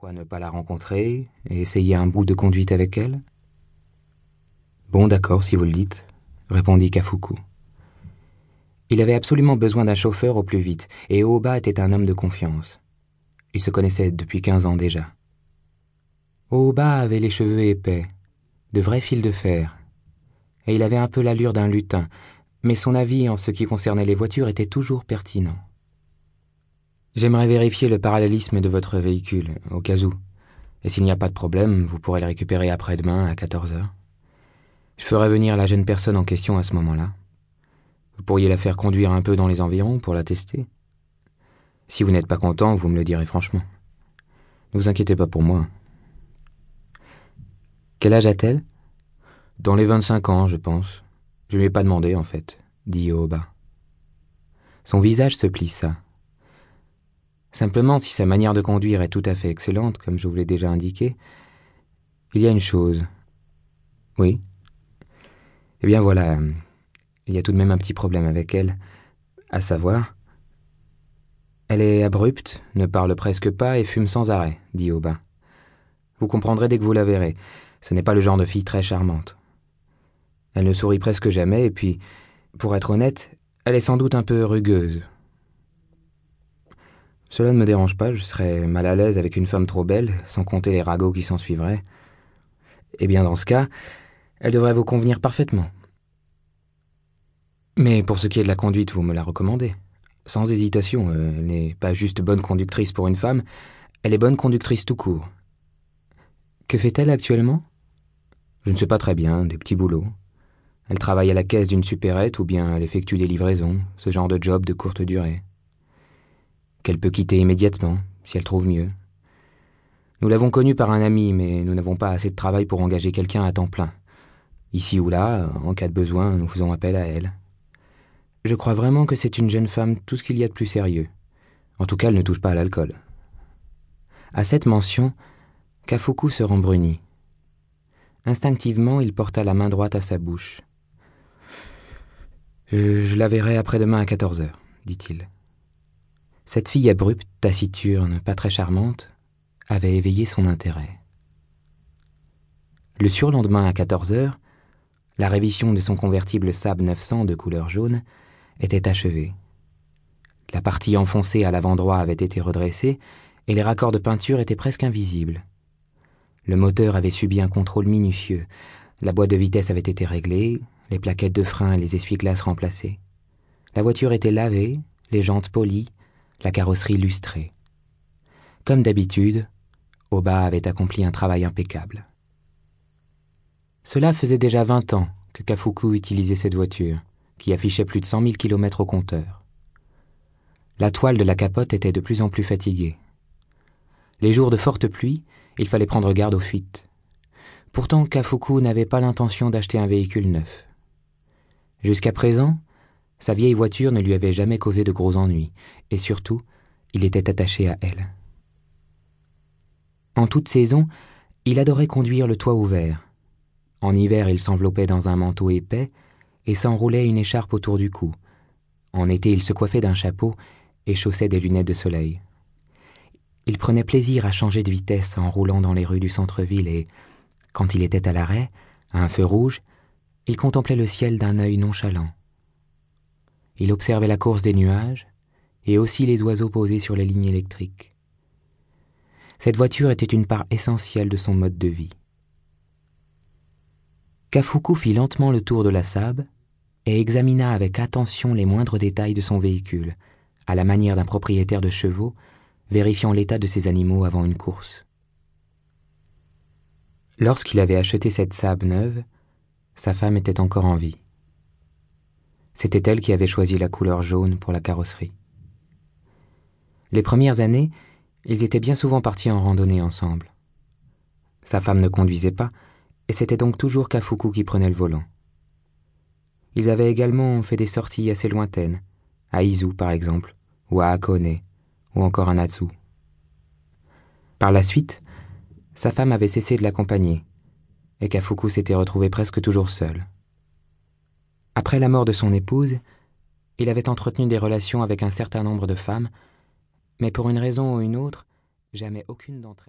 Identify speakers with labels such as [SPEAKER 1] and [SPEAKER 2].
[SPEAKER 1] Pourquoi ne pas la rencontrer et essayer un bout de conduite avec elle? Bon, d'accord, si vous le dites, répondit Kafuku. Il avait absolument besoin d'un chauffeur au plus vite, et Oba était un homme de confiance. Ils se connaissaient depuis quinze ans déjà. Oba avait les cheveux épais, de vrais fils de fer, et il avait un peu l'allure d'un lutin, mais son avis en ce qui concernait les voitures était toujours pertinent. J'aimerais vérifier le parallélisme de votre véhicule, au cas où. Et s'il n'y a pas de problème, vous pourrez le récupérer après-demain à 14 heures. Je ferai venir la jeune personne en question à ce moment-là. Vous pourriez la faire conduire un peu dans les environs pour la tester. Si vous n'êtes pas content, vous me le direz franchement. Ne vous inquiétez pas pour moi. Quel âge a-t-elle? Dans les 25 ans, je pense. Je ne lui ai pas demandé, en fait, dit Oba. Son visage se plissa. Simplement, si sa manière de conduire est tout à fait excellente, comme je vous l'ai déjà indiqué, il y a une chose. Oui. Eh bien voilà, il y a tout de même un petit problème avec elle, à savoir. Elle est abrupte, ne parle presque pas et fume sans arrêt, dit Aubin. Vous comprendrez dès que vous la verrez. Ce n'est pas le genre de fille très charmante. Elle ne sourit presque jamais, et puis, pour être honnête, elle est sans doute un peu rugueuse. Cela ne me dérange pas, je serais mal à l'aise avec une femme trop belle, sans compter les ragots qui s'en suivraient. Eh bien, dans ce cas, elle devrait vous convenir parfaitement. Mais pour ce qui est de la conduite, vous me la recommandez. Sans hésitation, elle n'est pas juste bonne conductrice pour une femme, elle est bonne conductrice tout court. Que fait-elle actuellement? Je ne sais pas très bien, des petits boulots. Elle travaille à la caisse d'une supérette ou bien elle effectue des livraisons, ce genre de job de courte durée qu'elle peut quitter immédiatement, si elle trouve mieux. Nous l'avons connue par un ami, mais nous n'avons pas assez de travail pour engager quelqu'un à temps plein. Ici ou là, en cas de besoin, nous faisons appel à elle. Je crois vraiment que c'est une jeune femme tout ce qu'il y a de plus sérieux. En tout cas, elle ne touche pas à l'alcool. À cette mention, Kafuku se rembrunit. Instinctivement, il porta la main droite à sa bouche. Je, je la verrai après-demain à quatorze heures, dit-il. Cette fille abrupte, taciturne, pas très charmante, avait éveillé son intérêt. Le surlendemain à 14 heures, la révision de son convertible Saab 900 de couleur jaune était achevée. La partie enfoncée à l'avant droit avait été redressée et les raccords de peinture étaient presque invisibles. Le moteur avait subi un contrôle minutieux, la boîte de vitesse avait été réglée, les plaquettes de frein et les essuie-glaces remplacées. La voiture était lavée, les jantes polies, la carrosserie lustrée. Comme d'habitude, Oba avait accompli un travail impeccable. Cela faisait déjà vingt ans que Kafuku utilisait cette voiture, qui affichait plus de cent mille kilomètres au compteur. La toile de la capote était de plus en plus fatiguée. Les jours de forte pluie, il fallait prendre garde aux fuites. Pourtant, Kafuku n'avait pas l'intention d'acheter un véhicule neuf. Jusqu'à présent, sa vieille voiture ne lui avait jamais causé de gros ennuis, et surtout, il était attaché à elle. En toute saison, il adorait conduire le toit ouvert. En hiver, il s'enveloppait dans un manteau épais et s'enroulait une écharpe autour du cou. En été, il se coiffait d'un chapeau et chaussait des lunettes de soleil. Il prenait plaisir à changer de vitesse en roulant dans les rues du centre-ville et, quand il était à l'arrêt, à un feu rouge, il contemplait le ciel d'un œil nonchalant. Il observait la course des nuages et aussi les oiseaux posés sur les lignes électriques. Cette voiture était une part essentielle de son mode de vie. Kafuku fit lentement le tour de la Saab et examina avec attention les moindres détails de son véhicule, à la manière d'un propriétaire de chevaux, vérifiant l'état de ses animaux avant une course. Lorsqu'il avait acheté cette Saab neuve, sa femme était encore en vie. C'était elle qui avait choisi la couleur jaune pour la carrosserie. Les premières années, ils étaient bien souvent partis en randonnée ensemble. Sa femme ne conduisait pas, et c'était donc toujours Kafuku qui prenait le volant. Ils avaient également fait des sorties assez lointaines, à Izu par exemple, ou à Akone, ou encore à Natsu. Par la suite, sa femme avait cessé de l'accompagner, et Kafuku s'était retrouvé presque toujours seul. Après la mort de son épouse, il avait entretenu des relations avec un certain nombre de femmes, mais pour une raison ou une autre, jamais aucune d'entre elles.